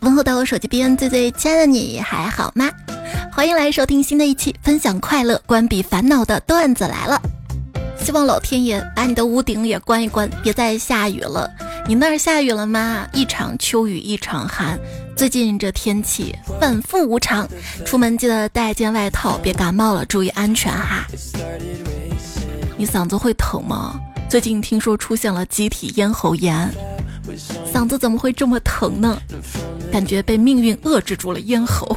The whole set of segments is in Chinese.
问候到我手机边最最亲爱的你还好吗？欢迎来收听新的一期分享快乐、关闭烦恼的段子来了。希望老天爷把你的屋顶也关一关，别再下雨了。你那儿下雨了吗？一场秋雨一场寒，最近这天气反复无常，出门记得带件外套，别感冒了，注意安全哈。你嗓子会疼吗？最近听说出现了集体咽喉炎。嗓子怎么会这么疼呢？感觉被命运遏制住了咽喉。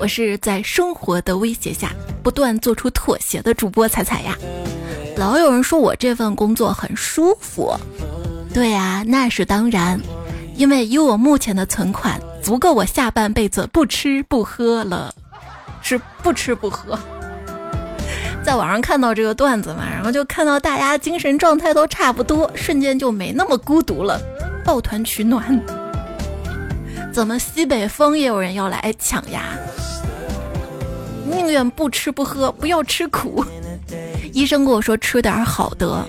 我是在生活的威胁下不断做出妥协的主播彩彩呀。老有人说我这份工作很舒服，对呀，那是当然，因为以我目前的存款，足够我下半辈子不吃不喝了，是不吃不喝。在网上看到这个段子嘛，然后就看到大家精神状态都差不多，瞬间就没那么孤独了，抱团取暖。怎么西北风也有人要来抢呀？宁愿不吃不喝，不要吃苦。医生跟我说吃点好的，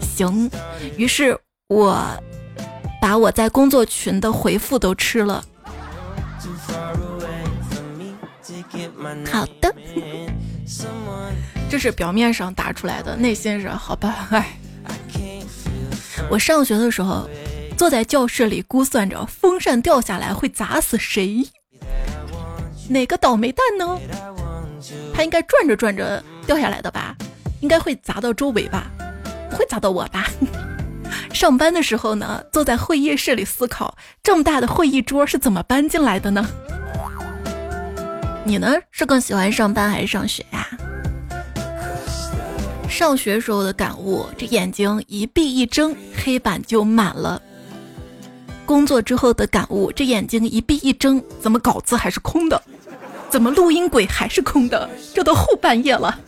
行。于是我把我在工作群的回复都吃了。好的。这是表面上打出来的，内心是好吧？哎，我上学的时候，坐在教室里估算着风扇掉下来会砸死谁，哪个倒霉蛋呢？它应该转着转着掉下来的吧？应该会砸到周围吧？不会砸到我吧？上班的时候呢，坐在会议室里思考，这么大的会议桌是怎么搬进来的呢？你呢？是更喜欢上班还是上学呀？上学时候的感悟，这眼睛一闭一睁，黑板就满了；工作之后的感悟，这眼睛一闭一睁，怎么稿子还是空的？怎么录音轨还是空的？这都后半夜了。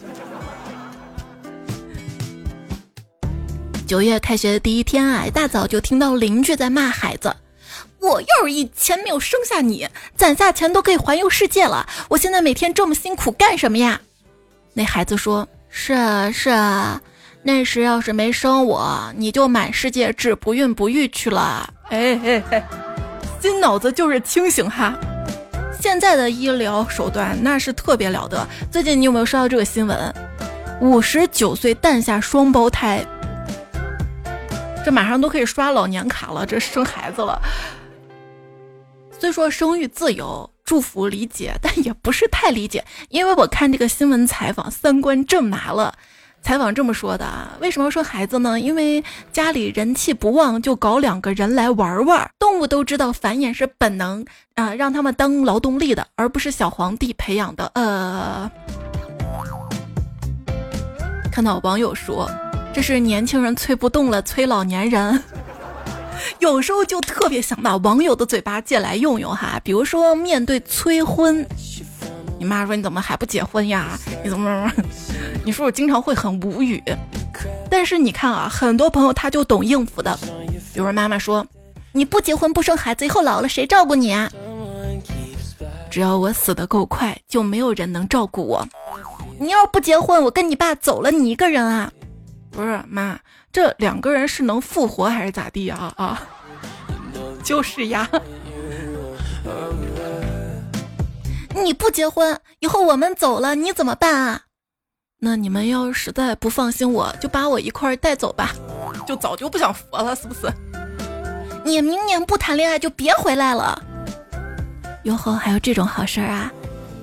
九月开学的第一天啊，一大早就听到邻居在骂孩子。我要是以前没有生下你，攒下钱都可以环游世界了。我现在每天这么辛苦干什么呀？那孩子说：“是啊，是啊，那时要是没生我，你就满世界治不孕不育去了。”哎哎哎，心脑子就是清醒哈。现在的医疗手段那是特别了得。最近你有没有刷到这个新闻？五十九岁诞下双胞胎，这马上都可以刷老年卡了，这生孩子了。虽说生育自由，祝福理解，但也不是太理解，因为我看这个新闻采访，三观正麻了。采访这么说的啊：为什么说孩子呢？因为家里人气不旺，就搞两个人来玩玩。动物都知道繁衍是本能啊，让他们当劳动力的，而不是小皇帝培养的。呃，看到网友说，这是年轻人催不动了，催老年人。有时候就特别想把网友的嘴巴借来用用哈，比如说面对催婚，你妈说你怎么还不结婚呀？你怎么？你说我经常会很无语。但是你看啊，很多朋友他就懂应付的，比如说妈妈说你不结婚不生孩子，以后老了谁照顾你啊？只要我死的够快，就没有人能照顾我。你要不结婚，我跟你爸走了，你一个人啊？不是妈。这两个人是能复活还是咋地啊？啊，就是呀。你不结婚，以后我们走了，你怎么办啊？那你们要实在不放心我，就把我一块儿带走吧。就早就不想活了，是不是？你明年不谈恋爱就别回来了。哟呵，还有这种好事儿啊？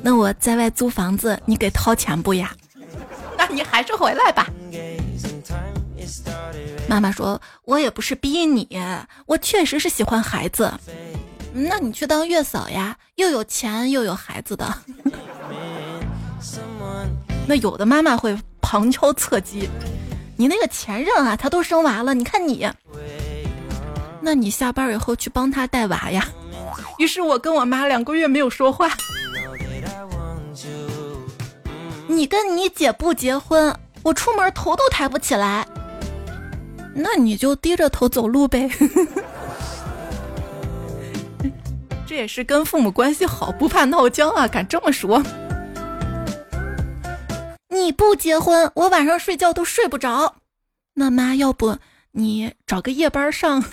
那我在外租房子，你给掏钱不呀？那你还是回来吧。妈妈说：“我也不是逼你，我确实是喜欢孩子。那你去当月嫂呀，又有钱又有孩子的。那有的妈妈会旁敲侧击，你那个前任啊，他都生娃了，你看你，那你下班以后去帮他带娃呀。于是我跟我妈两个月没有说话。你跟你姐不结婚，我出门头都抬不起来。”那你就低着头走路呗，这也是跟父母关系好，不怕闹僵啊，敢这么说？你不结婚，我晚上睡觉都睡不着。那妈，要不你找个夜班上？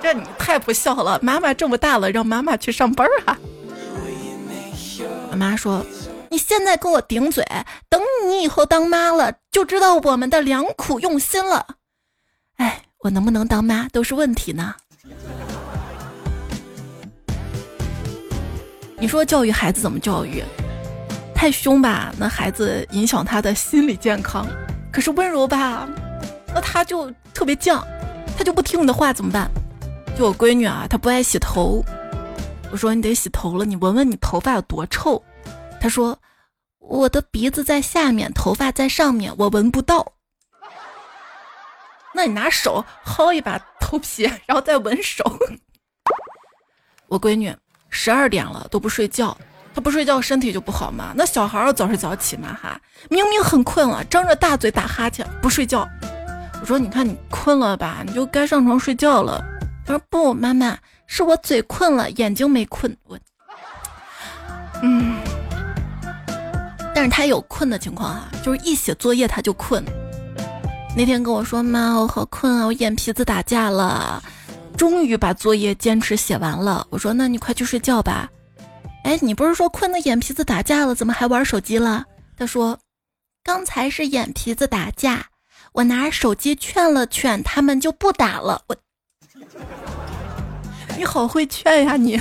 这你太不孝了！妈妈这么大了，让妈妈去上班啊！我妈说：“你现在跟我顶嘴，等你以后当妈了，就知道我们的良苦用心了。”哎，我能不能当妈都是问题呢。你说教育孩子怎么教育？太凶吧，那孩子影响他的心理健康；可是温柔吧，那他就特别犟，他就不听你的话怎么办？就我闺女啊，她不爱洗头，我说你得洗头了，你闻闻你头发有多臭。她说我的鼻子在下面，头发在上面，我闻不到。那你拿手薅一把头皮，然后再闻手。我闺女十二点了都不睡觉，她不睡觉身体就不好嘛。那小孩儿早睡早起嘛哈，明明很困了，张着大嘴打哈欠不睡觉。我说你看你困了吧，你就该上床睡觉了。他说不，妈妈是我嘴困了，眼睛没困。我，嗯，但是他有困的情况啊，就是一写作业他就困。那天跟我说妈，我好困啊，我眼皮子打架了。终于把作业坚持写完了。我说那你快去睡觉吧。哎，你不是说困的眼皮子打架了，怎么还玩手机了？他说，刚才是眼皮子打架，我拿手机劝了劝他们就不打了。我。你好会劝呀你！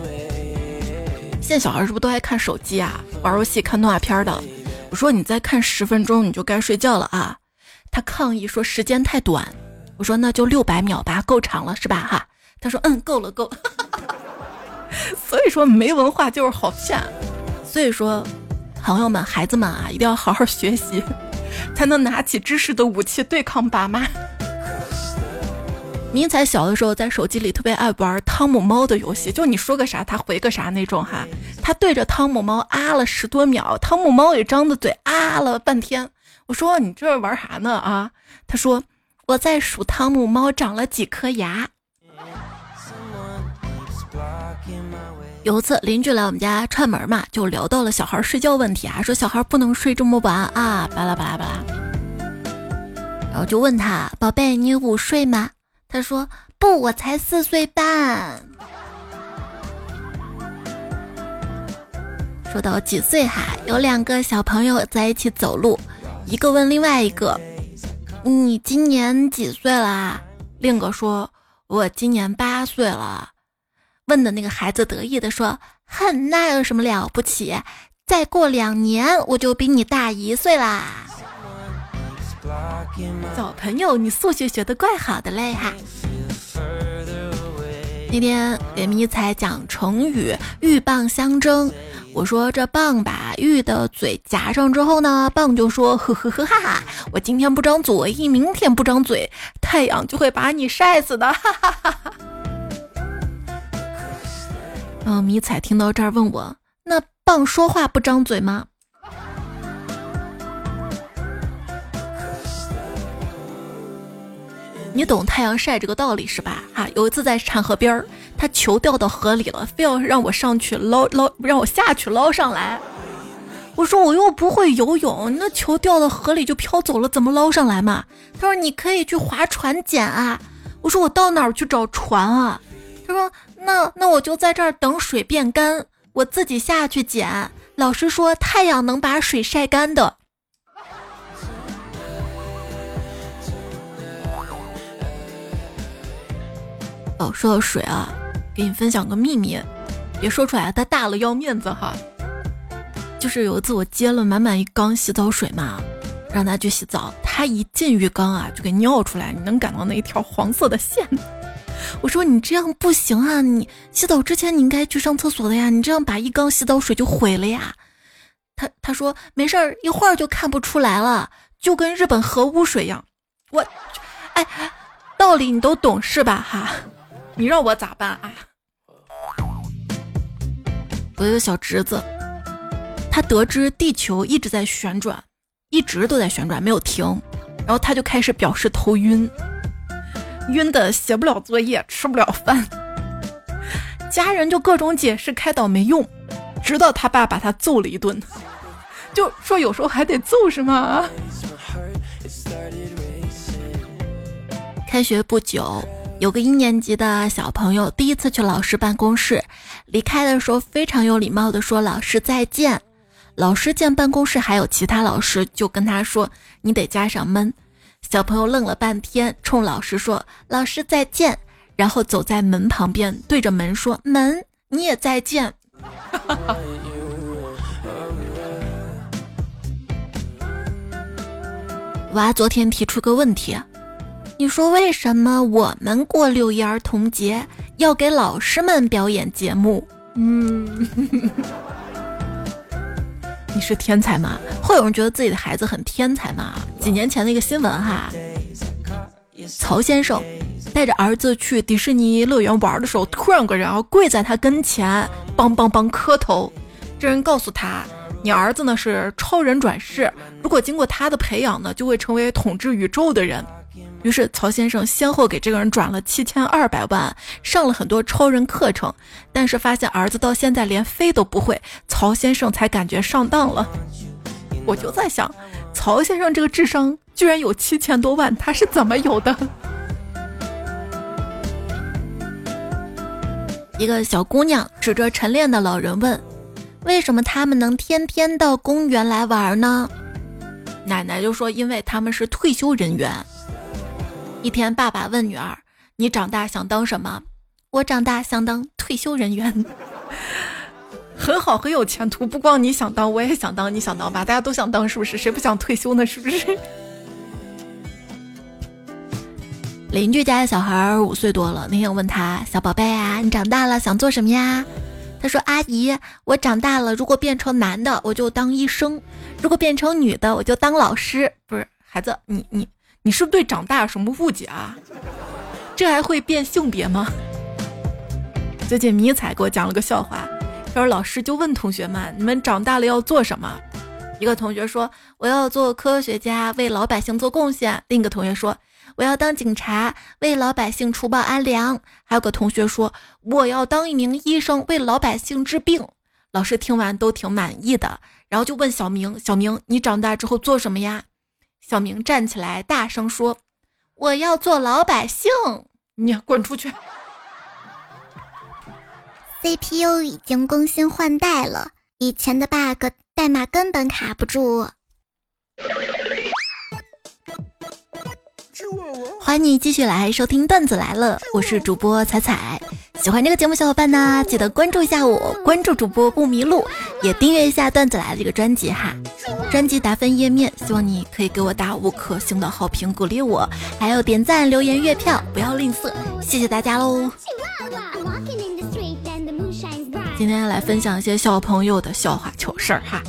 现在小孩是不是都爱看手机啊、玩游戏、看动画片的？我说你再看十分钟你就该睡觉了啊！他抗议说时间太短。我说那就六百秒吧，够长了是吧？哈，他说嗯，够了够。了。所以说没文化就是好骗。所以说，朋友们、孩子们啊，一定要好好学习，才能拿起知识的武器对抗爸妈。明彩小的时候在手机里特别爱玩汤姆猫的游戏，就你说个啥他回个啥那种哈。他对着汤姆猫啊了十多秒，汤姆猫也张着嘴啊了半天。我说你这玩啥呢啊？他说我在数汤姆猫长了几颗牙。有一次邻居来我们家串门嘛，就聊到了小孩睡觉问题啊，说小孩不能睡这么晚啊，巴拉巴拉巴拉。然后就问他宝贝，你午睡吗？他说：“不，我才四岁半。”说到几岁哈，有两个小朋友在一起走路，一个问另外一个：“你今年几岁了？”另一个说：“我今年八岁了。”问的那个孩子得意的说：“哼，那有什么了不起？再过两年我就比你大一岁啦。”小朋友，你数学学的怪好的嘞哈！那天给迷彩讲成语“鹬蚌相争”，我说这棒把玉的嘴夹上之后呢，棒就说：“呵呵呵哈哈，我今天不张嘴，明天不张嘴，太阳就会把你晒死的。”哈哈哈哈。嗯，迷彩听到这儿问我：“那棒说话不张嘴吗？”你懂太阳晒这个道理是吧？哈，有一次在产河边儿，他球掉到河里了，非要让我上去捞捞，让我下去捞上来。我说我又不会游泳，那球掉到河里就飘走了，怎么捞上来嘛？他说你可以去划船捡啊。我说我到哪儿去找船啊？他说那那我就在这儿等水变干，我自己下去捡。老师说太阳能把水晒干的。哦，说到水啊，给你分享个秘密，别说出来，它大了要面子哈。就是有一次我接了满满一缸洗澡水嘛，让他去洗澡，他一进浴缸啊就给尿出来，你能感到那一条黄色的线。我说你这样不行啊，你洗澡之前你应该去上厕所的呀，你这样把一缸洗澡水就毁了呀。他他说没事儿，一会儿就看不出来了，就跟日本核污水一样。我，哎，道理你都懂是吧？哈。你让我咋办啊？我有个小侄子，他得知地球一直在旋转，一直都在旋转，没有停，然后他就开始表示头晕，晕的写不了作业，吃不了饭，家人就各种解释开导没用，直到他爸把他揍了一顿，就说有时候还得揍是吗？开学不久。有个一年级的小朋友第一次去老师办公室，离开的时候非常有礼貌的说：“老师再见。”老师见办公室还有其他老师，就跟他说：“你得加上门。”小朋友愣了半天，冲老师说：“老师再见。”然后走在门旁边，对着门说：“门，你也再见。” 娃昨天提出个问题。你说为什么我们过六一儿童节要给老师们表演节目？嗯，你是天才吗？会有人觉得自己的孩子很天才吗？几年前的一个新闻哈，曹先生带着儿子去迪士尼乐园玩的时候，突然有个人啊跪在他跟前，梆梆梆磕头。这人告诉他，你儿子呢是超人转世，如果经过他的培养呢，就会成为统治宇宙的人。于是曹先生先后给这个人转了七千二百万，上了很多超人课程，但是发现儿子到现在连飞都不会，曹先生才感觉上当了。我就在想，曹先生这个智商居然有七千多万，他是怎么有的？一个小姑娘指着晨练的老人问：“为什么他们能天天到公园来玩呢？”奶奶就说：“因为他们是退休人员。”一天，爸爸问女儿：“你长大想当什么？”我长大想当退休人员，很好，很有前途。不光你想当，我也想当。你想当吧？大家都想当，是不是？谁不想退休呢？是不是？邻居家的小孩五岁多了，那天我问他：“小宝贝啊，你长大了想做什么呀？”他说：“阿姨，我长大了，如果变成男的，我就当医生；如果变成女的，我就当老师。”不是，孩子，你你。你是不是对长大有什么误解啊？这还会变性别吗？最近迷彩给我讲了个笑话，他说老师就问同学们：“你们长大了要做什么？”一个同学说：“我要做科学家，为老百姓做贡献。”另一个同学说：“我要当警察，为老百姓除暴安良。”还有个同学说：“我要当一名医生，为老百姓治病。”老师听完都挺满意的，然后就问小明：“小明，你长大之后做什么呀？”小明站起来，大声说：“我要做老百姓，你滚出去！CPU 已经更新换代了，以前的 bug 代码根本卡不住。”欢迎你继续来收听段子来了，我是主播彩彩。喜欢这个节目小伙伴呢，记得关注一下我，关注主播不迷路，也订阅一下段子来了这个专辑哈。专辑打分页面，希望你可以给我打五颗星的好评鼓励我，还有点赞、留言、月票，不要吝啬，谢谢大家喽。今天来分享一些小朋友的笑话糗事儿哈。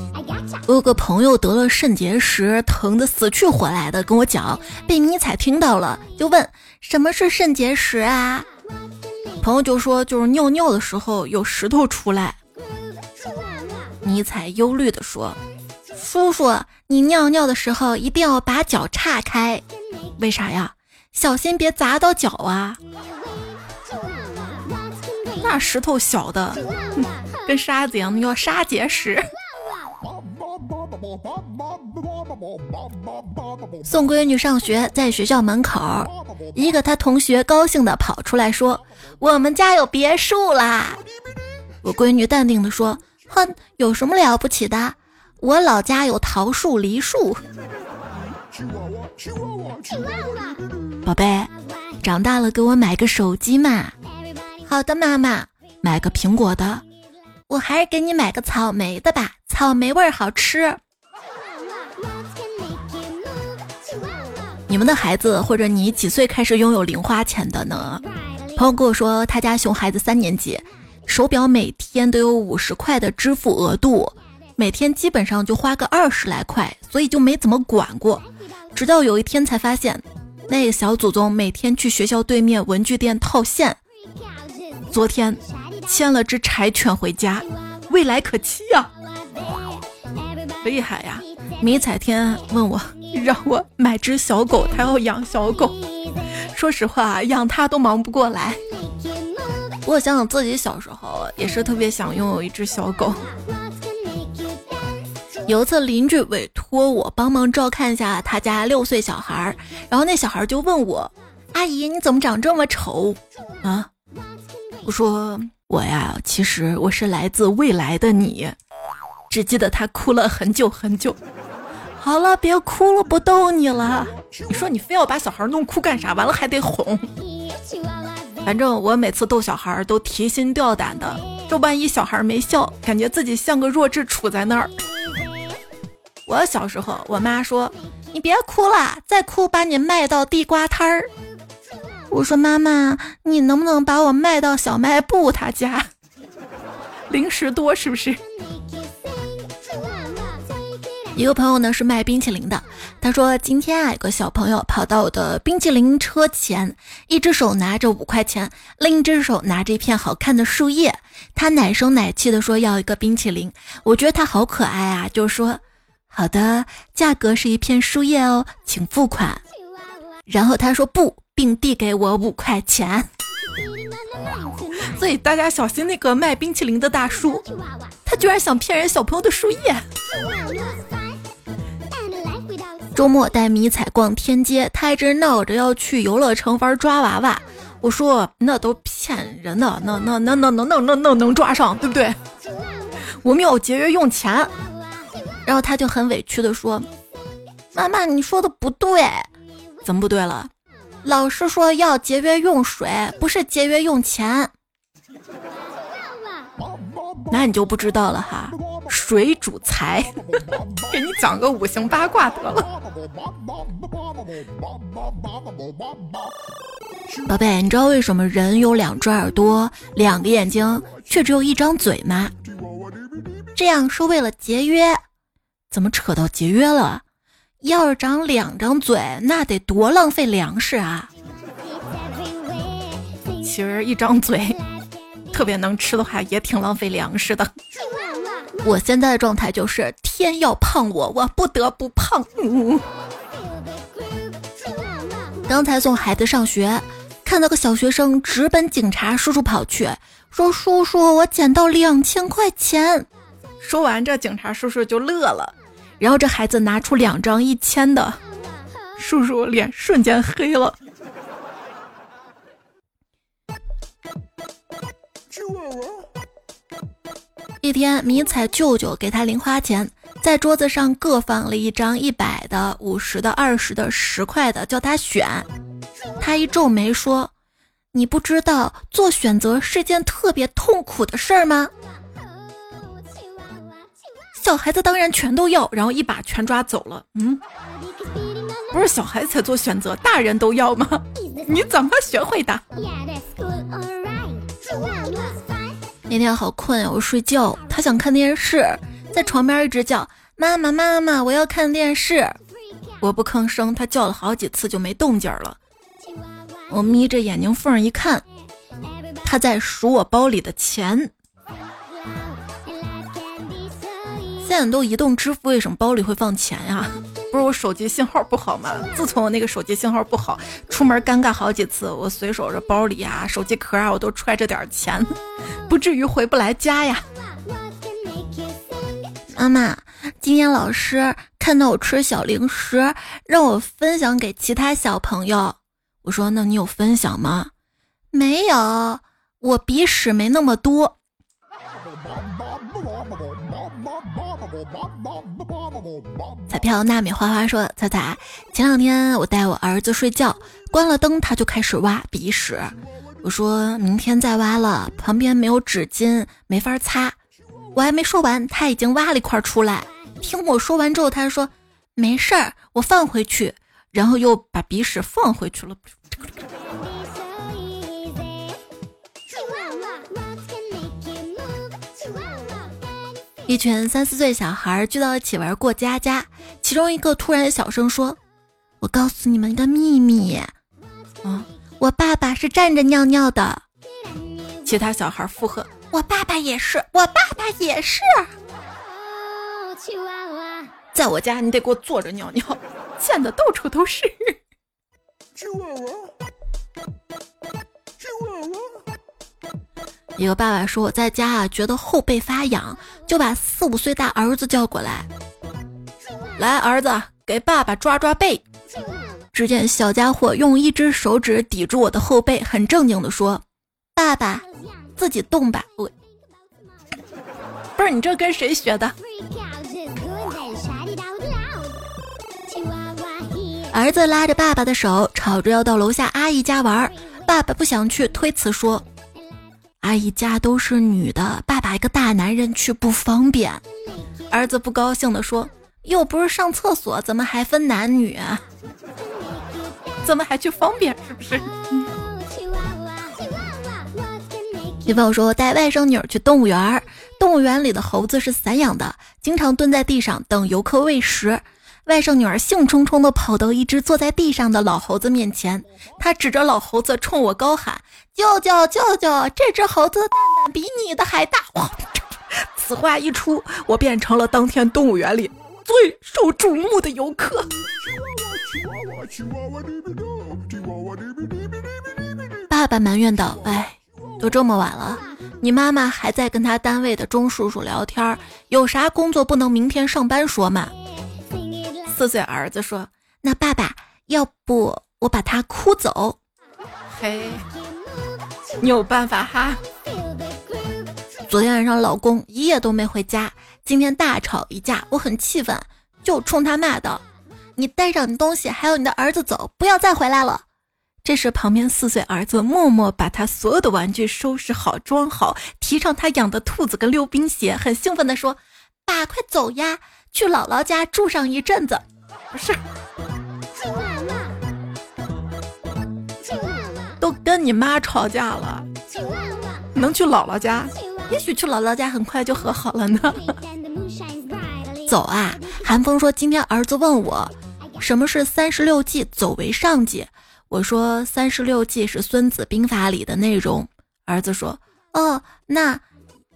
我有个朋友得了肾结石，疼得死去活来的，跟我讲，被迷彩听到了，就问什么是肾结石啊？朋友就说就是尿尿的时候有石头出来。迷彩忧虑的说，叔叔，你尿尿的时候一定要把脚岔开，为啥呀？小心别砸到脚啊。那石头小的，跟沙子一样，那叫沙结石。送闺女上学，在学校门口，一个他同学高兴的跑出来说：“我们家有别墅啦！”我闺女淡定的说：“哼，有什么了不起的？我老家有桃树、梨树。”宝贝，长大了给我买个手机嘛。好的，妈妈，买个苹果的。我还是给你买个草莓的吧，草莓味儿好吃。你们的孩子或者你几岁开始拥有零花钱的呢？朋友跟我说，他家熊孩子三年级，手表每天都有五十块的支付额度，每天基本上就花个二十来块，所以就没怎么管过。直到有一天才发现，那个小祖宗每天去学校对面文具店套现。昨天牵了只柴犬回家，未来可期呀！厉害呀！迷彩天问我 让我买只小狗，他要养小狗。说实话，养它都忙不过来。我想想自己小时候也是特别想拥有一只小狗。有一次邻居委托我帮忙照看一下他家六岁小孩，然后那小孩就问我。阿姨，你怎么长这么丑啊？”我说：“我呀，其实我是来自未来的你。”只记得他哭了很久很久。好了，别哭了，不逗你了。你说你非要把小孩弄哭干啥？完了还得哄。反正我每次逗小孩都提心吊胆的，这万一小孩没笑，感觉自己像个弱智杵在那儿。我小时候，我妈说：“你别哭了，再哭把你卖到地瓜摊儿。”我说：“妈妈，你能不能把我卖到小卖部他家？零食多是不是？” 一个朋友呢是卖冰淇淋的，他说今天啊有个小朋友跑到我的冰淇淋车前，一只手拿着五块钱，另一只手拿着一片好看的树叶，他奶声奶气的说要一个冰淇淋，我觉得他好可爱啊，就说好的，价格是一片树叶哦，请付款。然后他说不，并递给我五块钱。所以大家小心那个卖冰淇淋的大叔他居然想骗人小朋友的树叶。周末带迷彩逛天街他一直闹着要去游乐城玩抓娃娃。我说那都骗人的那那那那那那那能抓上对不对？我们要节约用钱。然后他就很委屈的说妈妈你说的不对。怎么不对了？老师说要节约用水，不是节约用钱。那你就不知道了哈。”水主财，给你讲个五行八卦得了。宝贝，你知道为什么人有两只耳朵、两个眼睛，却只有一张嘴吗？这样是为了节约。怎么扯到节约了？要是长两张嘴，那得多浪费粮食啊！其实一张嘴，特别能吃的话，也挺浪费粮食的。我现在的状态就是天要胖我，我不得不胖。刚才送孩子上学，看到个小学生直奔警察叔叔跑去，说：“叔叔，我捡到两千块钱。”说完，这警察叔叔就乐了。然后这孩子拿出两张一千的，叔叔脸瞬间黑了。一天，迷彩舅舅给他零花钱，在桌子上各放了一张一百的、五十的、二十的、十块的，叫他选。他一皱眉说：“你不知道做选择是件特别痛苦的事儿吗？”小孩子当然全都要，然后一把全抓走了。嗯，不是小孩子才做选择，大人都要吗？你怎么学会的？那天好困呀，我睡觉，他想看电视，在床边一直叫妈妈妈妈，我要看电视。我不吭声，他叫了好几次就没动静了。我眯着眼睛缝一看，他在数我包里的钱。现在都移动支付，为什么包里会放钱呀？不是我手机信号不好吗？自从我那个手机信号不好，出门尴尬好几次，我随手这包里啊、手机壳啊，我都揣着点钱，不至于回不来家呀。妈妈，今天老师看到我吃小零食，让我分享给其他小朋友。我说，那你有分享吗？没有，我鼻屎没那么多。彩票娜米花花说：“彩彩，前两天我带我儿子睡觉，关了灯他就开始挖鼻屎。我说明天再挖了，旁边没有纸巾，没法擦。我还没说完，他已经挖了一块出来。听我说完之后，他说没事儿，我放回去，然后又把鼻屎放回去了。”一群三四岁小孩聚到一起玩过家家，其中一个突然小声说：“我告诉你们一个秘密，啊，我爸爸是站着尿尿的。”其他小孩附和：“我爸爸也是，我爸爸也是。”在我家你得给我坐着尿尿，溅的到处都是。一个爸爸说：“我在家啊，觉得后背发痒，就把四五岁大儿子叫过来，来，儿子给爸爸抓抓背。”只见小家伙用一只手指抵住我的后背，很正经的说：“爸爸，自己动吧。”我不是你这跟谁学的？儿子拉着爸爸的手，吵着要到楼下阿姨家玩。爸爸不想去，推辞说：“阿姨家都是女的，爸爸一个大男人去不方便。”儿子不高兴地说：“又不是上厕所，怎么还分男女？怎么还去方便？是不是？”女朋友说带外甥女儿去动物园，动物园里的猴子是散养的，经常蹲在地上等游客喂食。外甥女儿兴冲冲地跑到一只坐在地上的老猴子面前，她指着老猴子冲我高喊：“舅舅，舅舅，这只猴子的蛋蛋比你的还大！”哇！此话一出，我变成了当天动物园里最受瞩目的游客。爸爸埋怨道：“哎，都这么晚了，你妈妈还在跟他单位的钟叔叔聊天，有啥工作不能明天上班说嘛？”四岁儿子说：“那爸爸，要不我把他哭走？”嘿，你有办法哈？昨天晚上老公一夜都没回家，今天大吵一架，我很气愤，就冲他骂道：“你带上你东西，还有你的儿子走，不要再回来了。”这时，旁边四岁儿子默默把他所有的玩具收拾好、装好，提上他养的兔子跟溜冰鞋，很兴奋地说：“爸，快走呀，去姥姥家住上一阵子。”不是，都跟你妈吵架了，能去姥姥家？也许去姥姥家很快就和好了呢。走啊！韩风说，今天儿子问我，什么是三十六计，走为上计。我说，三十六计是孙子兵法里的内容。儿子说，哦，那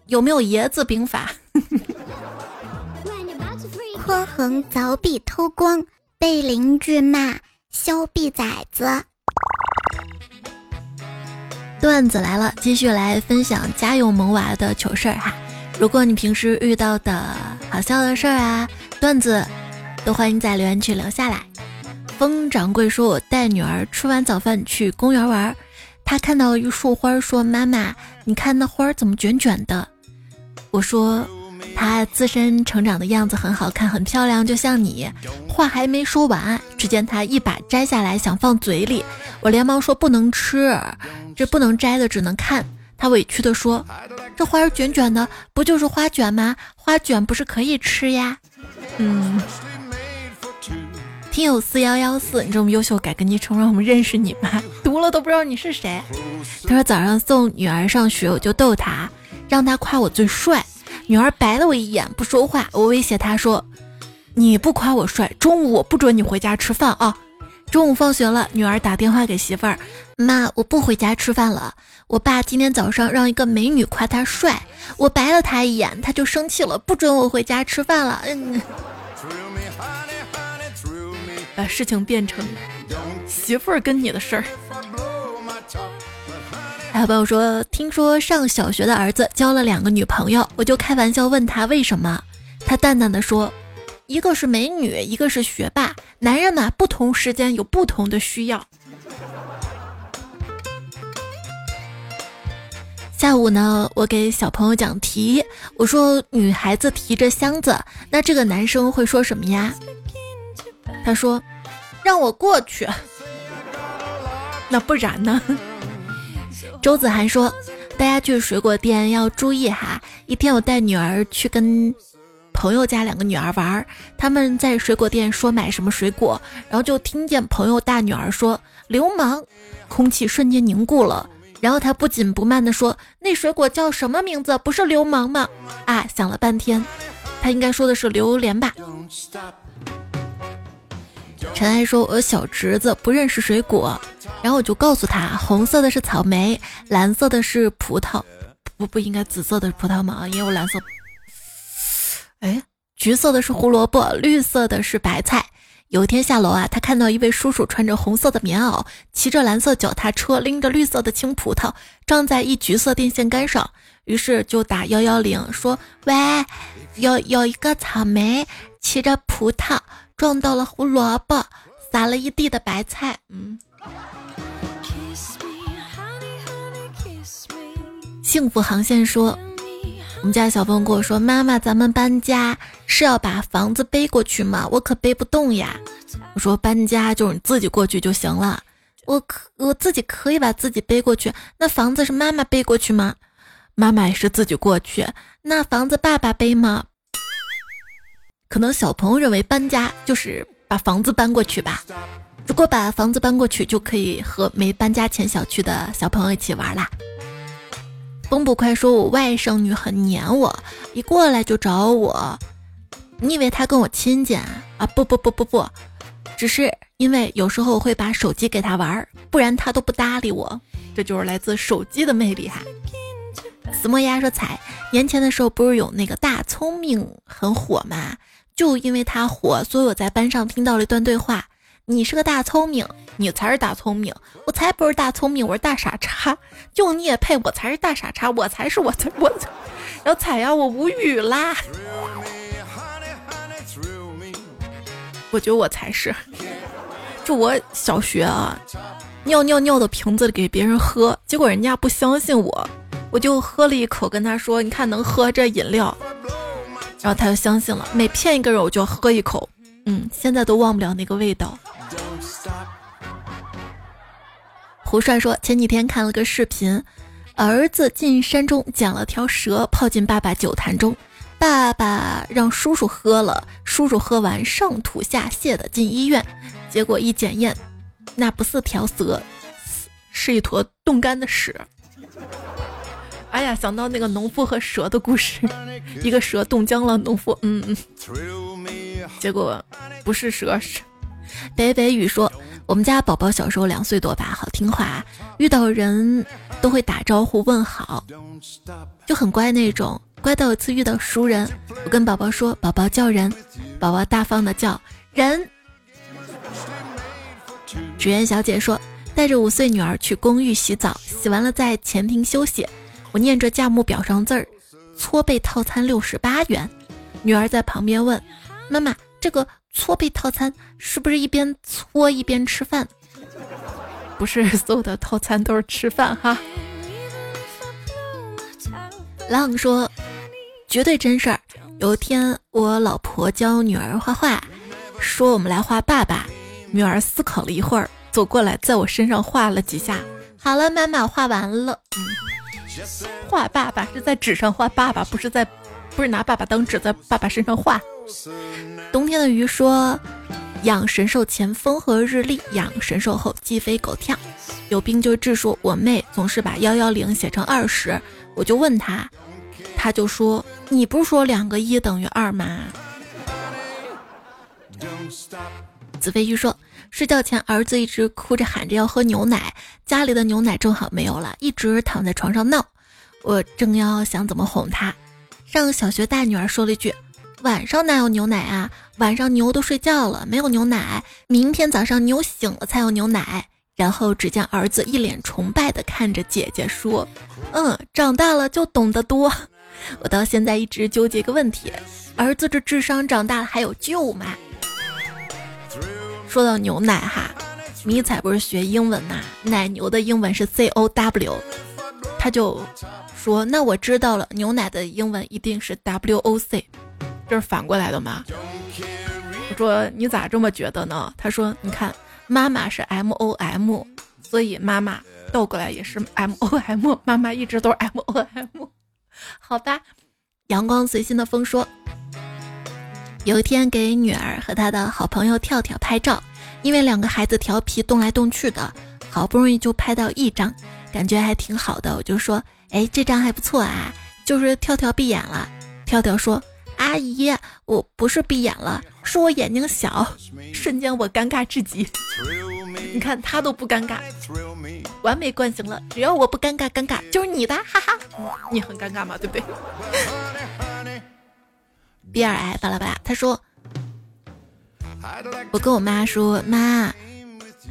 有没有爷子兵法？匡衡凿壁偷光，被邻居骂削壁崽子。段子来了，继续来分享家有萌娃的糗事儿哈。如果你平时遇到的好笑的事儿啊、段子，都欢迎在留言区留下来。风掌柜说：“我带女儿吃完早饭去公园玩，她看到一束花，说：‘妈妈，你看那花怎么卷卷的？’我说。”她自身成长的样子很好看，很漂亮，就像你。话还没说完，只见她一把摘下来想放嘴里，我连忙说不能吃，这不能摘的只能看。她委屈的说：“这花儿卷卷的，不就是花卷吗？花卷不是可以吃呀？”嗯，听友四幺幺四，你这么优秀，改个昵称让我们认识你吗？读了都不知道你是谁。他说早上送女儿上学，我就逗她，让她夸我最帅。女儿白了我一眼，不说话。我威胁她说：“你不夸我帅，中午我不准你回家吃饭啊！”中午放学了，女儿打电话给媳妇儿：“妈，我不回家吃饭了。我爸今天早上让一个美女夸他帅，我白了他一眼，他就生气了，不准我回家吃饭了。”嗯，把事情变成媳妇儿跟你的事儿。还有朋友说，听说上小学的儿子交了两个女朋友，我就开玩笑问他为什么，他淡淡的说，一个是美女，一个是学霸，男人嘛，不同时间有不同的需要。下午呢，我给小朋友讲题，我说女孩子提着箱子，那这个男生会说什么呀？他说，让我过去。那不然呢？周子涵说：“大家去水果店要注意哈！一天我带女儿去跟朋友家两个女儿玩，他们在水果店说买什么水果，然后就听见朋友大女儿说‘流氓’，空气瞬间凝固了。然后他不紧不慢地说：‘那水果叫什么名字？不是流氓吗？’啊，想了半天，他应该说的是榴莲吧。”陈爱说：“我小侄子不认识水果，然后我就告诉他，红色的是草莓，蓝色的是葡萄，不不应该紫色的是葡萄吗？也有蓝色。哎，橘色的是胡萝卜，绿色的是白菜。有一天下楼啊，他看到一位叔叔穿着红色的棉袄，骑着蓝色脚踏车，拎着绿色的青葡萄，撞在一橘色电线杆上，于是就打幺幺零，说：喂，有有一个草莓骑着葡萄。”撞到了胡萝卜，撒了一地的白菜。嗯，幸福航线说，我们家小朋友跟我说，妈妈，咱们搬家是要把房子背过去吗？我可背不动呀。我说搬家就是你自己过去就行了。我可我自己可以把自己背过去，那房子是妈妈背过去吗？妈妈也是自己过去，那房子爸爸背吗？可能小朋友认为搬家就是把房子搬过去吧。如果把房子搬过去，就可以和没搬家前小区的小朋友一起玩啦。风不快说，我外甥女很黏我，一过来就找我。你以为她跟我亲近啊？啊不不不不不。只是因为有时候我会把手机给她玩，不然她都不搭理我。这就是来自手机的魅力哈。死磨牙说：“彩年前的时候不是有那个大聪明很火吗？就因为他火，所以我在班上听到了一段对话：你是个大聪明，你才是大聪明，我才不是大聪明，我是大傻叉。就你也配？我才是大傻叉，我才是我才我。然后彩呀，我无语啦。”我觉得我才是，就我小学啊，尿尿尿到瓶子里给别人喝，结果人家不相信我，我就喝了一口，跟他说：“你看能喝这饮料。”然后他就相信了。每骗一个人，我就喝一口，嗯，现在都忘不了那个味道。胡帅说，前几天看了个视频，儿子进山中捡了条蛇，泡进爸爸酒坛中。爸爸让叔叔喝了，叔叔喝完上吐下泻的进医院，结果一检验，那不是条蛇，是一坨冻干的屎。哎呀，想到那个农夫和蛇的故事，一个蛇冻僵了，农夫嗯嗯，结果不是蛇是。北北雨说，我们家宝宝小时候两岁多吧，好听话，遇到人都会打招呼问好，就很乖那种。乖到有次遇到熟人，我跟宝宝说：“宝宝叫人。”宝宝大方的叫人。纸鸢小姐说：“带着五岁女儿去公寓洗澡，洗完了在前厅休息。我念着价目表上字儿，搓背套餐六十八元。女儿在旁边问：妈妈，这个搓背套餐是不是一边搓一边吃饭？不是所有的套餐都是吃饭哈。”浪说。绝对真事儿。有一天，我老婆教女儿画画，说我们来画爸爸。女儿思考了一会儿，走过来，在我身上画了几下。好了，妈妈，画完了。画爸爸是在纸上画爸爸，不是在，不是拿爸爸当纸在爸爸身上画。冬天的鱼说，养神兽前风和日丽，养神兽后鸡飞狗跳。有病就治说，我妹总是把幺幺零写成二十，我就问她。她就说：“你不是说两个一等于二吗？”子飞鱼说：“睡觉前儿子一直哭着喊着要喝牛奶，家里的牛奶正好没有了，一直躺在床上闹。我正要想怎么哄他，上小学大女儿说了一句：‘晚上哪有牛奶啊？晚上牛都睡觉了，没有牛奶。明天早上牛醒了才有牛奶。’然后只见儿子一脸崇拜地看着姐姐说：‘嗯，长大了就懂得多。’” 我到现在一直纠结一个问题：儿子这智商长大了还有救吗？说到牛奶哈，迷彩不是学英文呐，奶牛的英文是 C O W，他就说那我知道了，牛奶的英文一定是 W O C，这是反过来的吗？我说你咋这么觉得呢？他说你看妈妈是 M O M，所以妈妈倒过来也是 M O M，妈妈一直都是 M O M。好吧，阳光随心的风说，有一天给女儿和她的好朋友跳跳拍照，因为两个孩子调皮动来动去的，好不容易就拍到一张，感觉还挺好的，我就说，哎，这张还不错啊，就是跳跳闭眼了。跳跳说，阿姨，我不是闭眼了，是我眼睛小。瞬间我尴尬至极。你看他都不尴尬，完美惯性了。只要我不尴尬，尴尬就是你的，哈哈。你很尴尬吗？对不对？B 二 I 巴拉巴拉，他说，我跟我妈说，妈，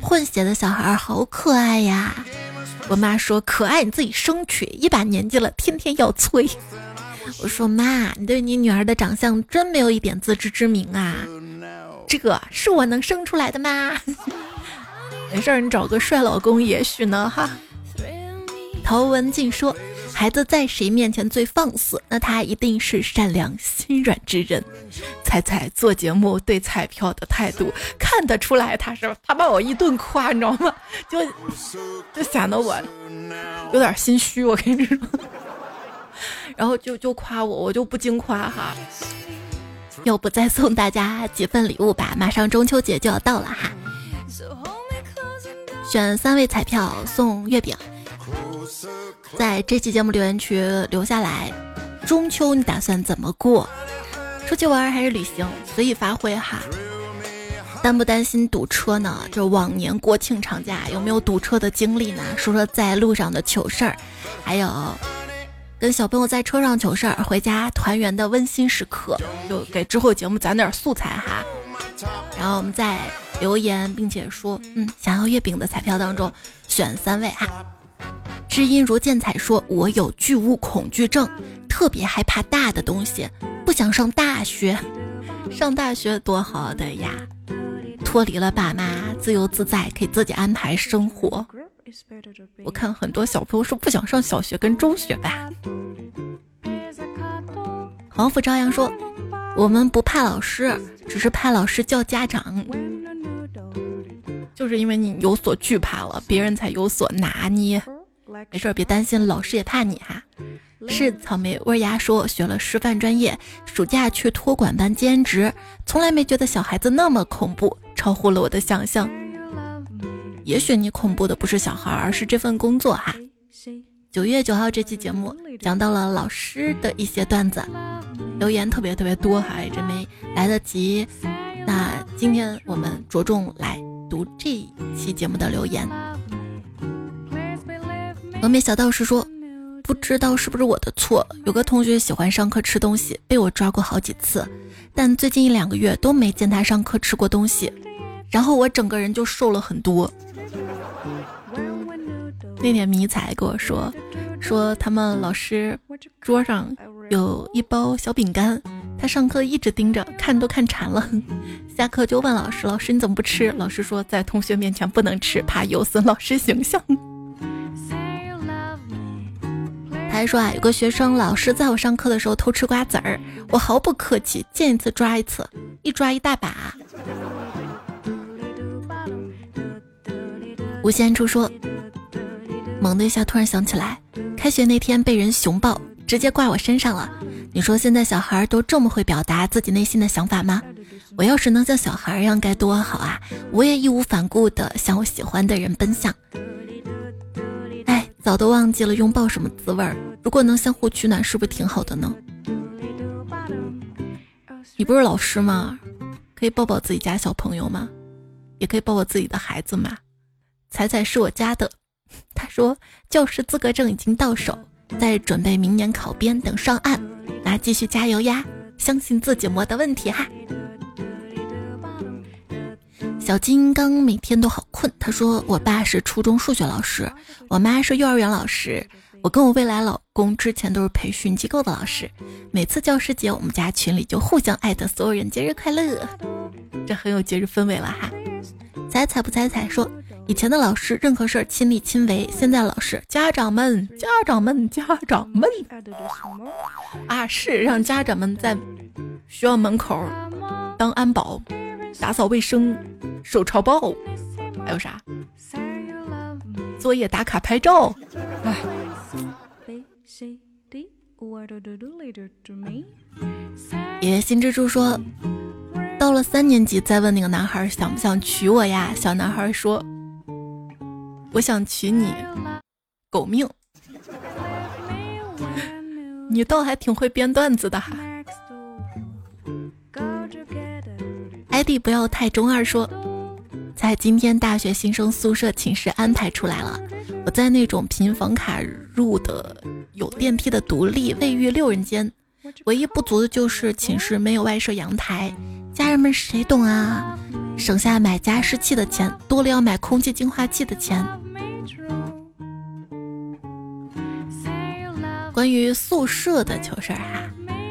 混血的小孩好可爱呀。我妈说，可爱你自己生去，一把年纪了，天天要催。我说妈，你对你女儿的长相真没有一点自知之明啊。这个是我能生出来的吗？没事儿，你找个帅老公也许呢哈。陶文静说。孩子在谁面前最放肆？那他一定是善良心软之人。彩彩做节目对彩票的态度看得出来，他是他把我一顿夸，你知道吗？就就显得我有点心虚。我跟你说，然后就就夸我，我就不经夸哈。要不再送大家几份礼物吧？马上中秋节就要到了哈。选三位彩票送月饼。在这期节目留言区留下来，中秋你打算怎么过？出去玩还是旅行？随意发挥哈。担不担心堵车呢？就往年国庆长假有没有堵车的经历呢？说说在路上的糗事儿，还有跟小朋友在车上糗事儿，回家团圆的温馨时刻，就给之后节目攒点素材哈。然后我们再留言，并且说，嗯，想要月饼的彩票当中选三位哈。知音如见彩说：“我有巨物恐惧症，特别害怕大的东西，不想上大学。上大学多好的呀，脱离了爸妈，自由自在，可以自己安排生活。我看很多小朋友说不想上小学跟中学吧。”黄甫朝阳说：“我们不怕老师，只是怕老师叫家长，就是因为你有所惧怕了，别人才有所拿捏。”没事，别担心，老师也怕你哈。是草莓味牙说学了师范专业，暑假去托管班兼职，从来没觉得小孩子那么恐怖，超乎了我的想象。也许你恐怖的不是小孩，而是这份工作哈。九月九号这期节目讲到了老师的一些段子，留言特别特别多哈，真没来得及。那今天我们着重来读这一期节目的留言。峨眉小道士说：“不知道是不是我的错，有个同学喜欢上课吃东西，被我抓过好几次，但最近一两个月都没见他上课吃过东西，然后我整个人就瘦了很多。”那天迷彩跟我说，说他们老师桌上有一包小饼干，他上课一直盯着看，都看馋了，下课就问老师：“老师你怎么不吃？”老师说：“在同学面前不能吃，怕有损老师形象。”还说啊，有个学生老师在我上课的时候偷吃瓜子儿，我毫不客气，见一次抓一次，一抓一大把。无限处说，猛的一下突然想起来，开学那天被人熊抱，直接挂我身上了。你说现在小孩都这么会表达自己内心的想法吗？我要是能像小孩一样该多好啊！我也义无反顾的向我喜欢的人奔向。早都忘记了拥抱什么滋味儿。如果能相互取暖，是不是挺好的呢？你不是老师吗？可以抱抱自己家小朋友吗？也可以抱抱自己的孩子吗？彩彩是我家的，他说教师资格证已经到手，在准备明年考编，等上岸，那继续加油呀！相信自己没得问题哈。小金刚每天都好困。他说：“我爸是初中数学老师，我妈是幼儿园老师，我跟我未来老公之前都是培训机构的老师。每次教师节，我们家群里就互相艾特所有人节日快乐，这很有节日氛围了哈。”彩彩不彩彩说：“以前的老师任何事儿亲力亲为，现在老师家长们家长们家长们啊，是让家长们在学校门口当安保。”打扫卫生、手抄报，还有啥？作业打卡、拍照。哎。爷爷新蜘蛛说：“到了三年级再问那个男孩想不想娶我呀？”小男孩说：“我想娶你，狗命。”你倒还挺会编段子的哈。弟不要太中二，说在今天大学新生宿舍寝室安排出来了。我在那种凭房卡入的有电梯的独立卫浴六人间，唯一不足的就是寝室没有外设阳台。家人们谁懂啊？省下买加湿器的钱，多了要买空气净化器的钱。关于宿舍的糗事儿哈，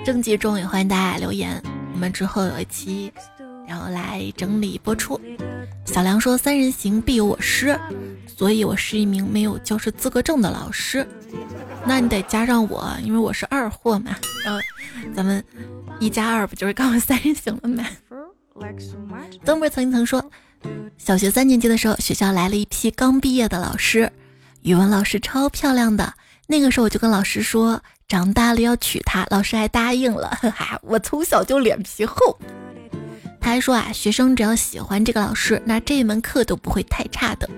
征集中也欢迎大家留言。我们之后有一期。然后来整理播出。小梁说：“三人行必有我师，所以我是一名没有教师资格证的老师。那你得加上我，因为我是二货嘛。然后咱们一加二不就是刚好三人行了吗？”东北曾经曾说，小学三年级的时候，学校来了一批刚毕业的老师，语文老师超漂亮的。那个时候我就跟老师说，长大了要娶她，老师还答应了。哈哈，我从小就脸皮厚。他还说啊，学生只要喜欢这个老师，那这一门课都不会太差的。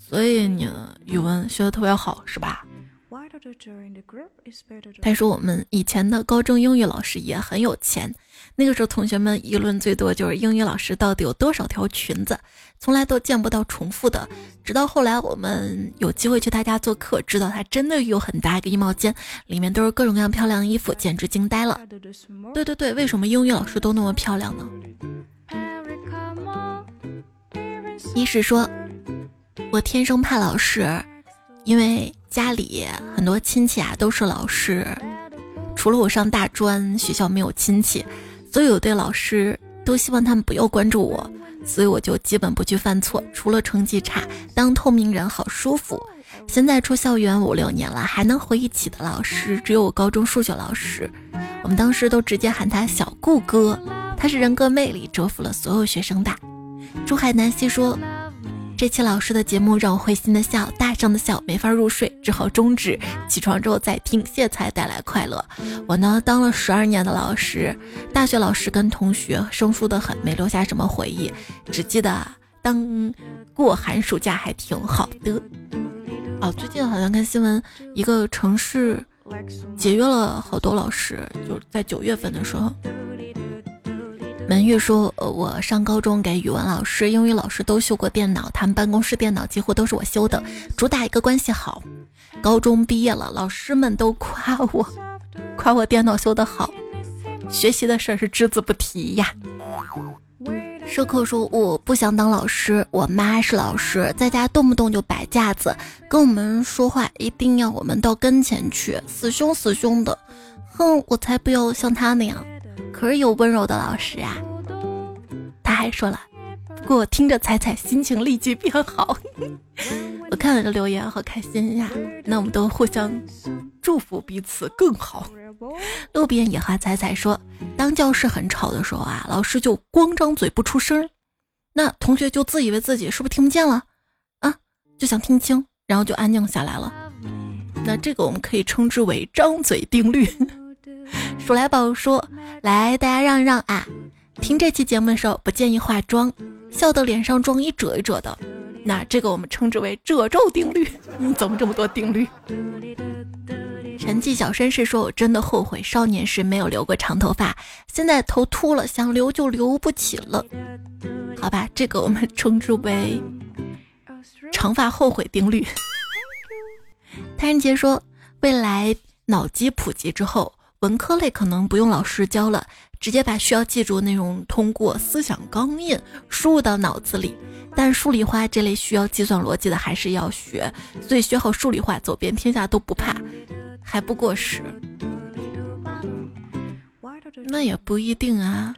所以你语文学的特别好，是吧？他说我们以前的高中英语老师也很有钱，那个时候同学们议论最多就是英语老师到底有多少条裙子，从来都见不到重复的。直到后来我们有机会去他家做客，知道他真的有很大一个衣帽间，里面都是各种各样漂亮的衣服，简直惊呆了。对对对，为什么英语老师都那么漂亮呢？一是说，我天生怕老师，因为。家里很多亲戚啊都是老师，除了我上大专，学校没有亲戚，所以我对老师都希望他们不要关注我，所以我就基本不去犯错，除了成绩差，当透明人好舒服。现在出校园五六年了，还能回忆起的老师只有我高中数学老师，我们当时都直接喊他小顾哥，他是人格魅力折服了所有学生的。珠海南希说。这期老师的节目让我会心的笑，大上的笑，没法入睡，只好终止。起床之后再听，谢才带来快乐。我呢，当了十二年的老师，大学老师跟同学生疏的很，没留下什么回忆，只记得当过寒暑假还挺好的。哦，最近好像看新闻，一个城市节约了好多老师，就在九月份的时候。门玉说：“呃，我上高中给语文老师、英语老师都修过电脑，他们办公室电脑几乎都是我修的，主打一个关系好。高中毕业了，老师们都夸我，夸我电脑修得好，学习的事儿是只字不提呀。”社课说：“我不想当老师，我妈是老师，在家动不动就摆架子，跟我们说话一定要我们到跟前去，死凶死凶的。哼，我才不要像他那样。”可是有温柔的老师啊，他还说了，不过我听着彩彩心情立即变好。我看了这留言，好开心呀！那我们都互相祝福彼此更好。路边野花彩彩说，当教室很吵的时候啊，老师就光张嘴不出声，那同学就自以为自己是不是听不见了啊？就想听清，然后就安静下来了。那这个我们可以称之为张嘴定律。鼠来宝说：“来，大家让一让啊！听这期节目的时候不建议化妆，笑的脸上妆一褶一褶的，那这个我们称之为褶皱定律。嗯，怎么这么多定律？”沉寂小绅士说：“我真的后悔少年时没有留过长头发，现在头秃了，想留就留不起了。好吧，这个我们称之为长发后悔定律。”谭仁杰说：“未来脑机普及之后。”文科类可能不用老师教了，直接把需要记住的内容通过思想钢印输入到脑子里。但数理化这类需要计算逻辑的还是要学，所以学好数理化，走遍天下都不怕，还不过时。那也不一定啊，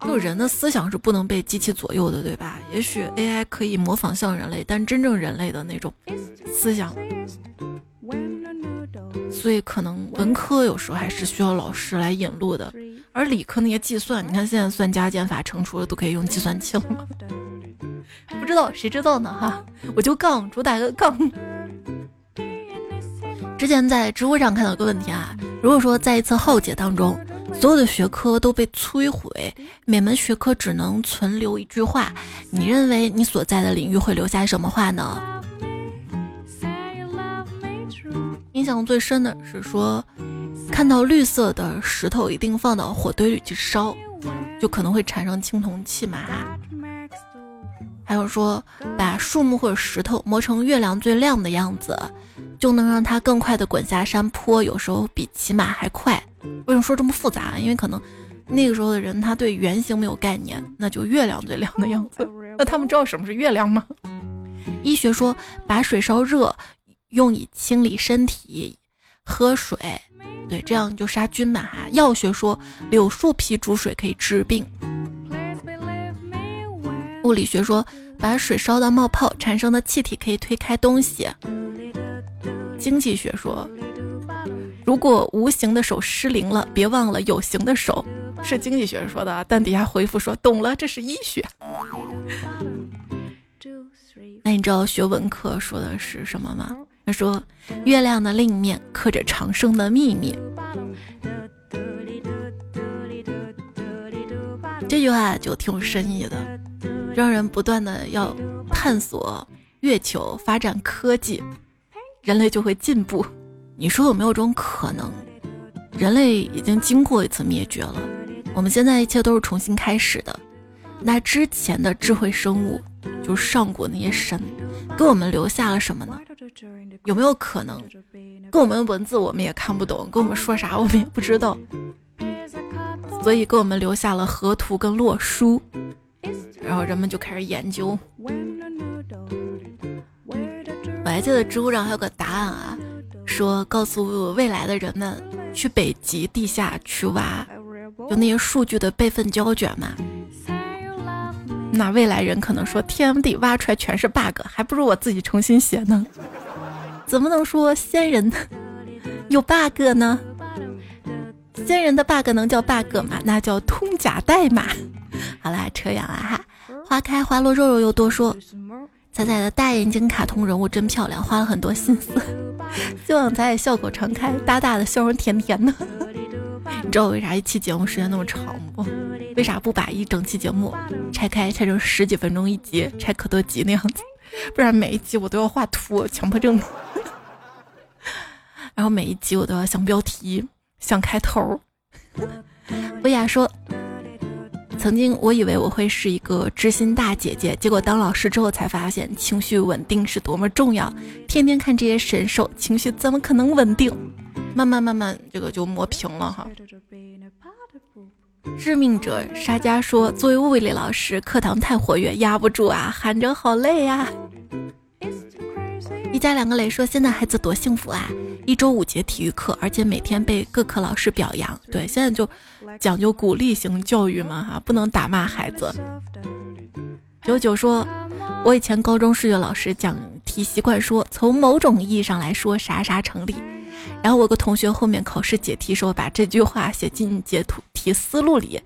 就人的思想是不能被机器左右的，对吧？也许 AI 可以模仿像人类，但真正人类的那种思想。所以可能文科有时候还是需要老师来引路的，而理科那些计算，你看现在算加减法乘除的都可以用计算器了。不知道谁知道呢？哈，我就杠，主打个杠。之前在知乎上看到个问题啊，如果说在一次浩劫当中，所有的学科都被摧毁，每门学科只能存留一句话，你认为你所在的领域会留下什么话呢？印象最深的是说，看到绿色的石头一定放到火堆里去烧，就可能会产生青铜器嘛。还有说，把树木或者石头磨成月亮最亮的样子，就能让它更快的滚下山坡，有时候比骑马还快。为什么说这么复杂？因为可能那个时候的人他对圆形没有概念，那就月亮最亮的样子。那他们知道什么是月亮吗？医学说，把水烧热。用以清理身体，喝水对，这样就杀菌嘛哈。药学说柳树皮煮水可以治病。物理学说把水烧到冒泡产生的气体可以推开东西。经济学说，如果无形的手失灵了，别忘了有形的手。是经济学说的，但底下回复说懂了，这是医学。那你知道学文科说的是什么吗？他说月亮的另一面刻着长生的秘密。这句话就挺有深意的，让人不断的要探索月球，发展科技，人类就会进步。你说有没有种可能，人类已经经过一次灭绝了？我们现在一切都是重新开始的，那之前的智慧生物，就上古那些神，给我们留下了什么呢？有没有可能，跟我们文字我们也看不懂，跟我们说啥我们也不知道，所以给我们留下了河图跟洛书，然后人们就开始研究。我还记得知乎上还有个答案啊，说告诉未来的人们去北极地下去挖。就那些数据的备份胶卷嘛，那未来人可能说 TMD 挖出来全是 bug，还不如我自己重新写呢。怎么能说仙人 有 bug 呢？仙人的 bug 能叫 bug 吗？那叫通假代码。好啦，扯远了哈。花开花落，肉肉又多说。彩彩的大眼睛卡通人物真漂亮，花了很多心思。希望彩彩笑口常开，大大的笑容甜甜的。你知道我为啥一期节目时间那么长不？为啥不把一整期节目拆开，拆成十几分钟一集，拆可多集那样子？不然每一集我都要画图，强迫症。然后每一集我都要想标题、想开头。薇娅说：“曾经我以为我会是一个知心大姐姐，结果当老师之后才发现情绪稳定是多么重要。天天看这些神兽，情绪怎么可能稳定？”慢慢慢慢，这个就磨平了哈。致命者沙家说：“作为物理老师，课堂太活跃，压不住啊，喊着好累呀。”一家两个磊说：“现在孩子多幸福啊，一周五节体育课，而且每天被各科老师表扬。对，现在就讲究鼓励型教育嘛哈，不能打骂孩子。”九九说：“我以前高中数学老师讲题习惯说，从某种意义上来说，啥啥成立。”然后我个同学后面考试解题时候把这句话写进解题思路里，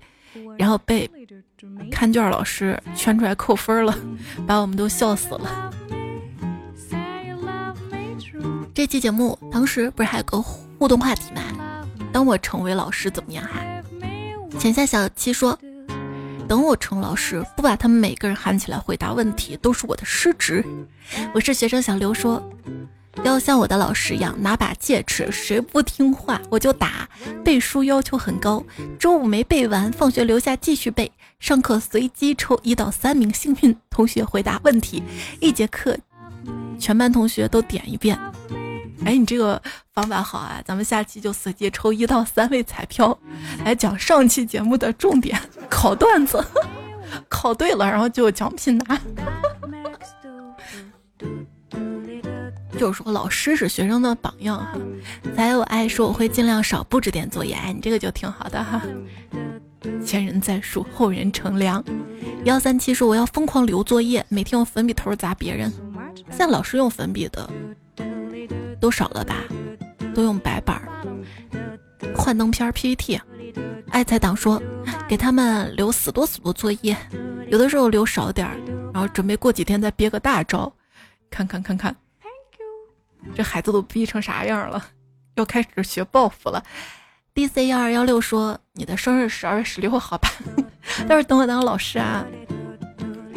然后被看卷老师圈出来扣分了，把我们都笑死了。这期节目当时不是还有个互动话题吗？当我成为老师怎么样哈？浅夏小七说，等我成老师，不把他们每个人喊起来回答问题，都是我的失职。我是学生小刘说。要像我的老师一样，拿把戒尺，谁不听话我就打。背书要求很高，周五没背完，放学留下继续背。上课随机抽一到三名幸运同学回答问题，一节课全班同学都点一遍。哎，你这个方法好啊！咱们下期就随机抽一到三位彩票，来讲上期节目的重点考段子，考对了然后就有奖品拿。就是说，老师是学生的榜样哈。才有爱说我会尽量少布置点作业，哎，你这个就挺好的哈。前人栽树，后人乘凉。幺三七说我要疯狂留作业，每天用粉笔头砸别人。现在老师用粉笔的都少了吧？都用白板、幻灯片、PPT。爱财党说给他们留死多死多作业，有的时候留少点儿，然后准备过几天再憋个大招，看看看看。这孩子都逼成啥样了？要开始学报复了。D C 幺二幺六说：“你的生日十二月十六号吧？要是等我当老师啊，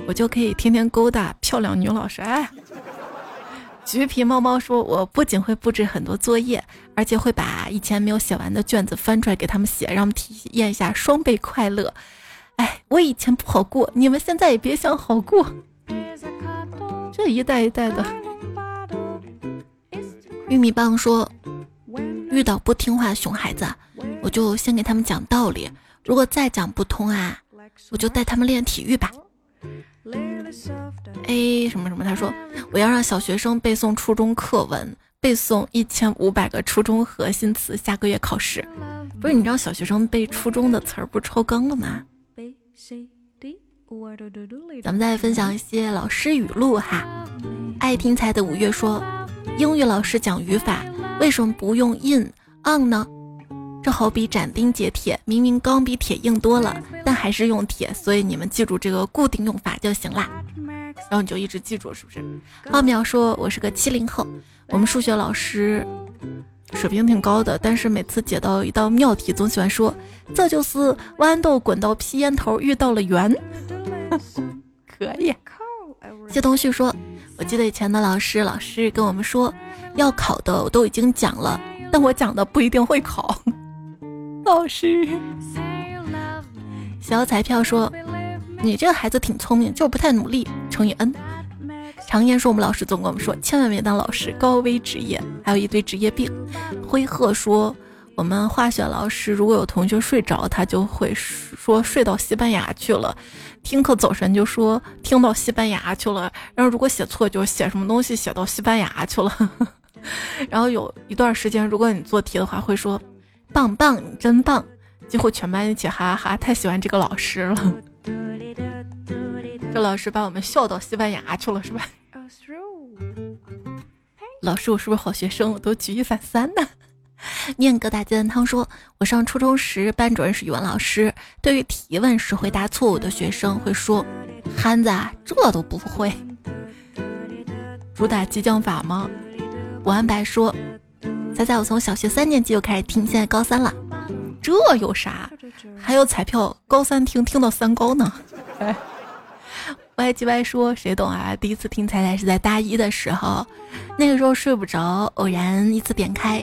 我就可以天天勾搭漂亮女老师。”哎，橘皮猫猫说：“我不仅会布置很多作业，而且会把以前没有写完的卷子翻出来给他们写，让他们体验一下双倍快乐。”哎，我以前不好过，你们现在也别想好过。这一代一代的。玉米棒说：“遇到不听话的熊孩子，我就先给他们讲道理。如果再讲不通啊，我就带他们练体育吧。” A 什么什么，他说：“我要让小学生背诵初中课文，背诵一千五百个初中核心词，下个月考试。不是你知道小学生背初中的词儿不超纲了吗？咱们再分享一些老师语录哈。爱听才的五月说，英语老师讲语法，为什么不用 in on 呢？这好比斩钉截铁，明明钢比铁硬多了，但还是用铁，所以你们记住这个固定用法就行啦。然后你就一直记住，是不是？奥妙说，我是个七零后，我们数学老师水平挺高的，但是每次解到一道妙题，总喜欢说这就是豌豆滚到屁烟头遇到了圆。可以。谢东旭说，我记得以前的老师，老师跟我们说，要考的我都已经讲了，但我讲的不一定会考。老师，小彩票说：“你这个孩子挺聪明，就是不太努力。”乘以 n。常言说，我们老师总跟我们说，千万别当老师，高危职业，还有一堆职业病。灰鹤说，我们化学老师如果有同学睡着，他就会说睡到西班牙去了；听课走神就说听到西班牙去了。然后如果写错，就写什么东西写到西班牙去了。然后有一段时间，如果你做题的话，会说。棒棒，你真棒！几乎全班一起哈哈哈，太喜欢这个老师了。这老师把我们笑到西班牙去了，是吧？老师，我是不是好学生？我都举一反三呢。念个大鸡蛋汤说，我上初中时，班主任是语文老师，对于提问时回答错误的学生，会说：“憨子，啊这都不会。”主打激将法吗？王安白说。猜猜我从小学三年级就开始听，现在高三了，这有啥？还有彩票高三听听到三高呢。歪唧歪说谁懂啊？第一次听彩彩是在大一的时候，那个时候睡不着，偶然一次点开，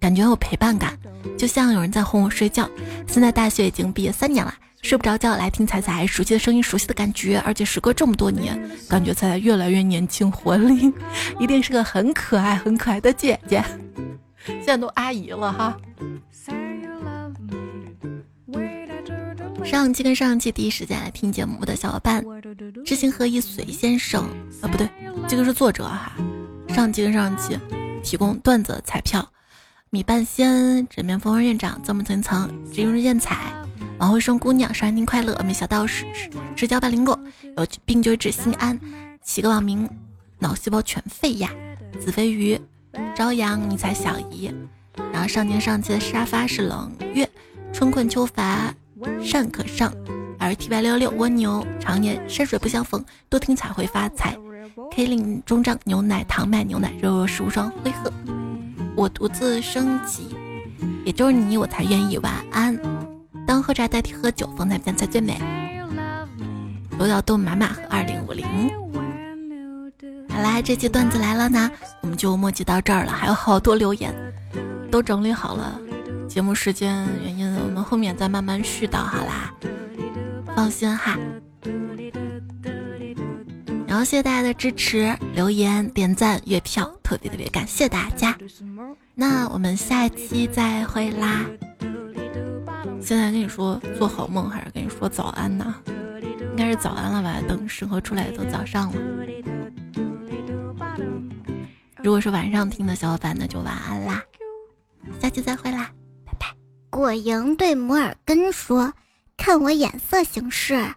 感觉有陪伴感，就像有人在哄我睡觉。现在大学已经毕业三年了，睡不着觉来听彩彩，熟悉的声音，熟悉的感觉，而且时隔这么多年，感觉彩彩越来越年轻活力，一定是个很可爱很可爱的姐姐。现在都阿姨了哈。上期跟上期第一时间来听节目的小伙伴，知行合一随先生啊，不对，这个是作者哈。上期跟上期提供段子彩票，米半仙、枕面风儿院长、曾木层层、只用艳彩、王慧生姑娘、生日快乐、米小道士、直交百灵果、有病就治心安、起个网名脑细胞全废呀、子飞鱼。朝阳，你才小姨。然后上年上气的沙发是冷月，春困秋乏善可上。而 T 八六六蜗牛，常年山水不相逢，多听才会发财。K 令中章牛奶糖麦牛奶肉肉是无双灰鹤。我独自升级，也就是你我才愿意晚安。当喝茶代替喝酒，风采变才最美。罗小豆马马和二零五零。好啦，这期段子来了呢，我们就墨迹到这儿了。还有好多留言都整理好了，节目时间原因，我们后面再慢慢絮叨。好啦，放心哈。然后谢谢大家的支持、留言、点赞、月票，特别特别感谢大家。那我们下期再会啦。现在跟你说做好梦，还是跟你说早安呢？应该是早安了吧？等审核出来都早上了。如果是晚上听的小伙伴，那就晚安啦，下期再会啦，拜拜。果蝇对摩尔根说：“看我眼色行事。”